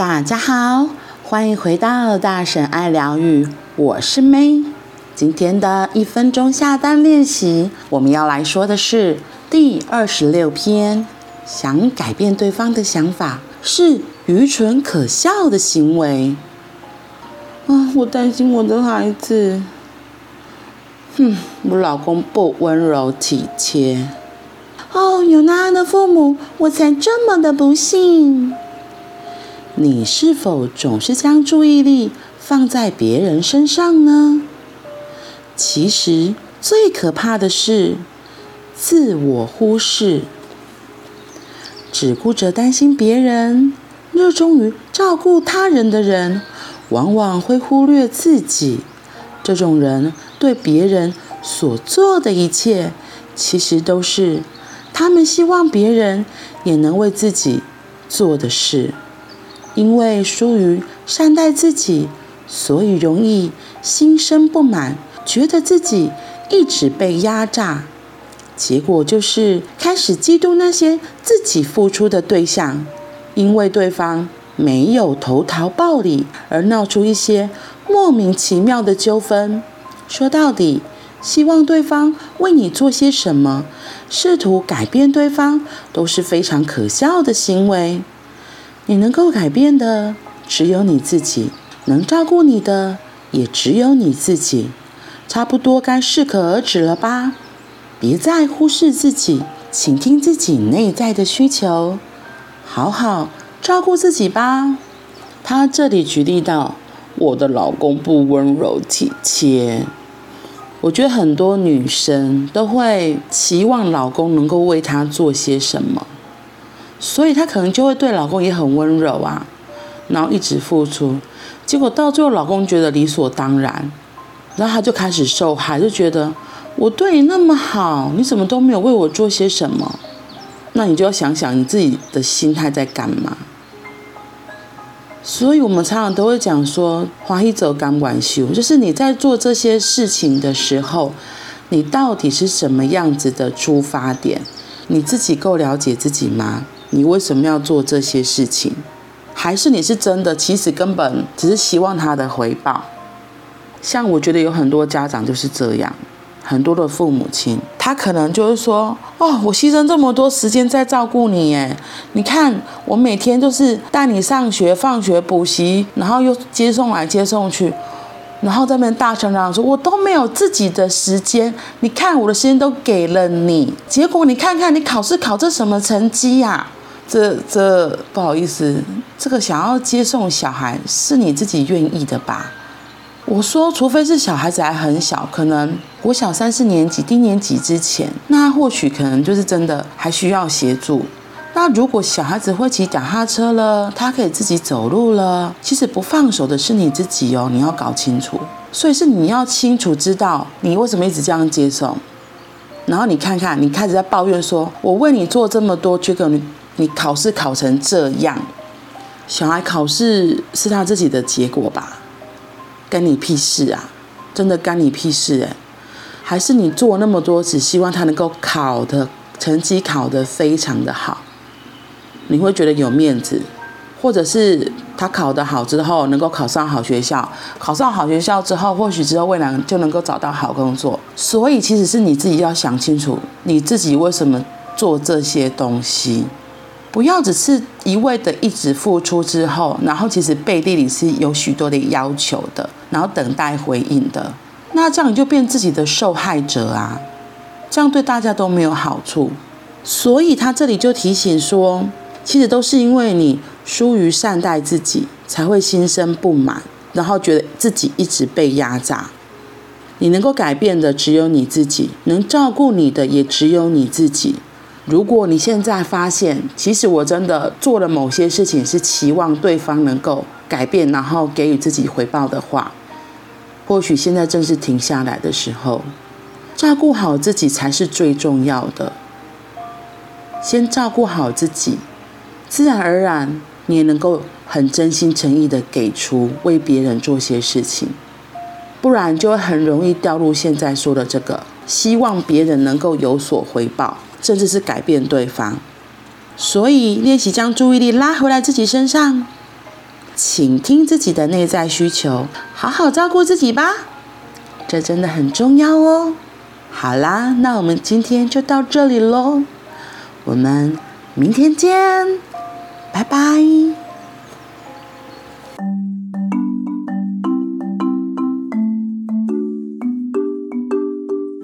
大家好，欢迎回到大婶爱疗愈，我是 May。今天的一分钟下单练习，我们要来说的是第二十六篇。想改变对方的想法是愚蠢可笑的行为。啊，我担心我的孩子。哼，我老公不温柔体贴。哦，有那样的父母，我才这么的不幸。你是否总是将注意力放在别人身上呢？其实最可怕的是自我忽视，只顾着担心别人，热衷于照顾他人的人，往往会忽略自己。这种人对别人所做的一切，其实都是他们希望别人也能为自己做的事。因为疏于善待自己，所以容易心生不满，觉得自己一直被压榨，结果就是开始嫉妒那些自己付出的对象，因为对方没有投桃报李，而闹出一些莫名其妙的纠纷。说到底，希望对方为你做些什么，试图改变对方，都是非常可笑的行为。你能够改变的只有你自己，能照顾你的也只有你自己，差不多该适可而止了吧？别再忽视自己，倾听自己内在的需求，好好照顾自己吧。他这里举例到，我的老公不温柔体贴，我觉得很多女生都会期望老公能够为她做些什么。所以她可能就会对老公也很温柔啊，然后一直付出，结果到最后老公觉得理所当然，然后他就开始受害，就觉得我对你那么好，你怎么都没有为我做些什么？那你就要想想你自己的心态在干嘛。所以我们常常都会讲说，欢喜做甘愿受，就是你在做这些事情的时候，你到底是什么样子的出发点？你自己够了解自己吗？你为什么要做这些事情？还是你是真的？其实根本只是希望他的回报。像我觉得有很多家长就是这样，很多的父母亲，他可能就是说：“哦，我牺牲这么多时间在照顾你，哎，你看我每天都是带你上学、放学、补习，然后又接送来接送去，然后在那边大声嚷嚷说，我都没有自己的时间。你看我的时间都给了你，结果你看看你考试考这什么成绩呀？”这这不好意思，这个想要接送小孩是你自己愿意的吧？我说，除非是小孩子还很小，可能国小三四年级、低年级之前，那或许可能就是真的还需要协助。那如果小孩子会骑脚踏车了，他可以自己走路了，其实不放手的是你自己哦，你要搞清楚。所以是你要清楚知道你为什么一直这样接送，然后你看看，你开始在抱怨说，我为你做这么多，结果你。你考试考成这样，小孩考试是他自己的结果吧？干你屁事啊！真的干你屁事哎！还是你做那么多，只希望他能够考的成绩考得非常的好，你会觉得有面子，或者是他考得好之后能够考上好学校，考上好学校之后，或许之后未来就能够找到好工作。所以其实是你自己要想清楚，你自己为什么做这些东西。不要只是一味的一直付出之后，然后其实背地里是有许多的要求的，然后等待回应的，那这样你就变自己的受害者啊，这样对大家都没有好处。所以他这里就提醒说，其实都是因为你疏于善待自己，才会心生不满，然后觉得自己一直被压榨。你能够改变的只有你自己，能照顾你的也只有你自己。如果你现在发现，其实我真的做了某些事情，是期望对方能够改变，然后给予自己回报的话，或许现在正是停下来的时候，照顾好自己才是最重要的。先照顾好自己，自然而然你也能够很真心诚意的给出，为别人做些事情，不然就会很容易掉入现在说的这个，希望别人能够有所回报。甚至是改变对方。所以练习将注意力拉回来自己身上。倾听自己的内在需求好好照顾自己吧。这真的很重要哦。好啦那我们今天就到这里喽我们明天见。拜拜。